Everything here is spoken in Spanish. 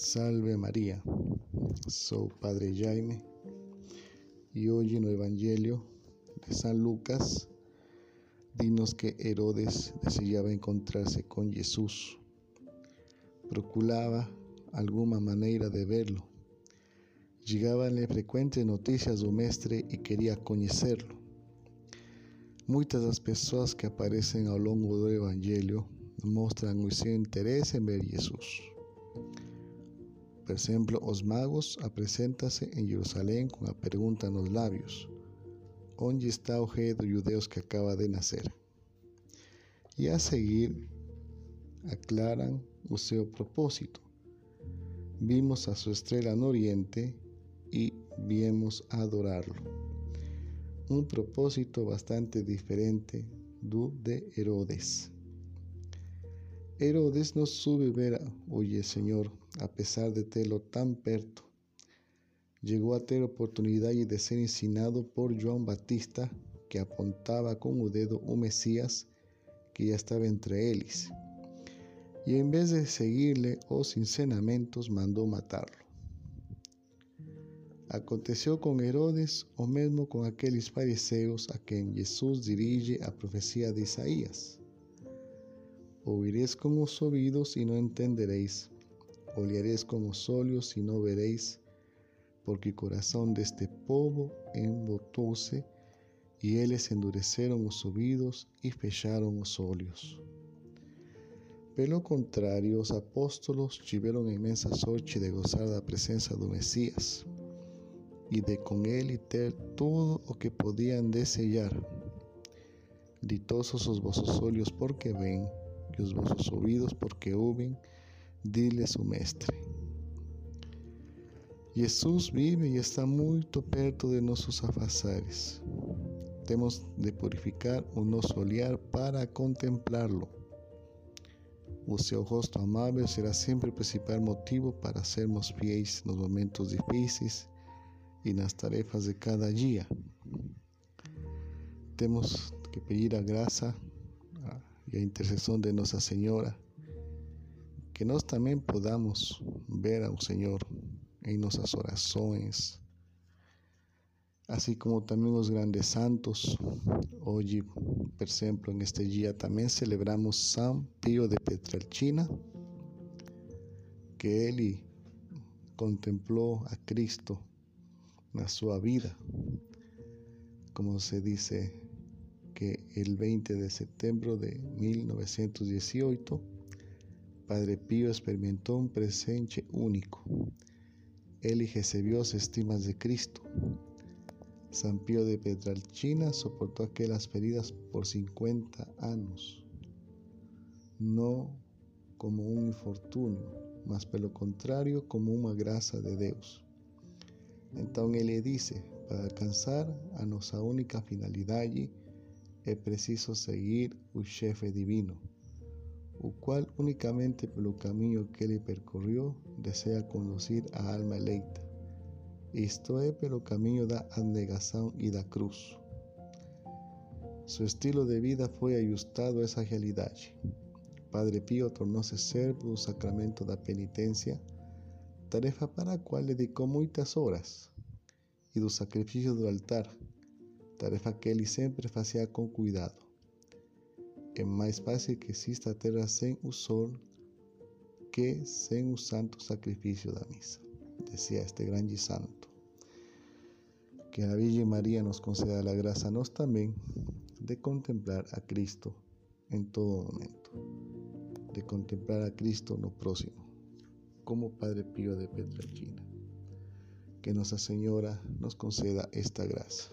Salve María, soy Padre Jaime y hoy en el Evangelio de San Lucas dinos que Herodes deseaba encontrarse con Jesús, procuraba alguna manera de verlo. Llegaban frecuentes noticias do mestre y quería conocerlo. Muchas las personas que aparecen a lo largo del Evangelio muestran su interés en ver Jesús. Por ejemplo, los magos apresentan-se en Jerusalén con la pregunta en los labios: ¿Dónde está o rei que acaba de nacer? Y a seguir aclaran o seu propósito. Vimos a su estrella en oriente y viemos a adorarlo. Un propósito bastante diferente do de Herodes. Herodes no sube ver, oye Señor, a pesar de tenerlo tan perto. Llegó a tener oportunidad de ser ensinado por Juan Batista, que apuntaba con un dedo un Mesías que ya estaba entre ellos. Y en vez de seguirle os ensinamentos, mandó matarlo. Aconteció con Herodes o mismo con aquellos fariseos a quien Jesús dirige a profecía de Isaías. Oiréis con los oídos y no entenderéis. Oleréis con los ojos y no veréis. Porque el corazón de este povo embotóse y ellos endureceron los oídos y fecharon los ojos. Pelo contrario, los apóstolos tuvieron inmensa sorte de gozar la presencia del Mesías y de con él y ter todo lo que podían desear. Ditosos os vossos olhos porque ven los vuestros oídos porque oyen, dile su mestre. Jesús vive y está muy perto de nuestros afazares. Tenemos de purificar o no olhar para contemplarlo. O seu rosto amable será siempre principal motivo para sermos fiéis los momentos difíciles y las tarefas de cada día. Tenemos que pedir a gracia y a intercesión de Nuestra Señora, que nos también podamos ver al Señor en nuestras oraciones, así como también los grandes santos. Hoy, por ejemplo, en este día también celebramos San Pío de Petralcina, que él contempló a Cristo en su vida, como se dice que el 20 de septiembre de 1918, Padre Pío experimentó un presente único. Él las estimas de Cristo. San Pío de Petralcina soportó aquellas heridas por 50 años, no como un infortunio, mas pelo contrario como una gracia de Dios. Entonces él le dice, para alcanzar a nuestra única finalidad es preciso seguir un jefe divino, el cual únicamente por el camino que él percorrió desea conducir a alma eleita. Esto es pelo camino da abnegación y da cruz. Su estilo de vida fue ajustado a esa realidad. Padre Pío tornóse servo do sacramento da penitencia, tarefa para a qual dedicou muitas horas, e do sacrifício do altar, tarefa que ele sempre fazia com cuidado. É mais fácil que exista a terra sem sol que sem o santo sacrifício da missa, decía este grande santo. Que a Virgem María nos conceda la gracia a nós também de contemplar a Cristo en todo momento, de contemplar a Cristo no próximo, como Padre Pío de Petrelcina. Que Nuestra Señora nos conceda esta gracia.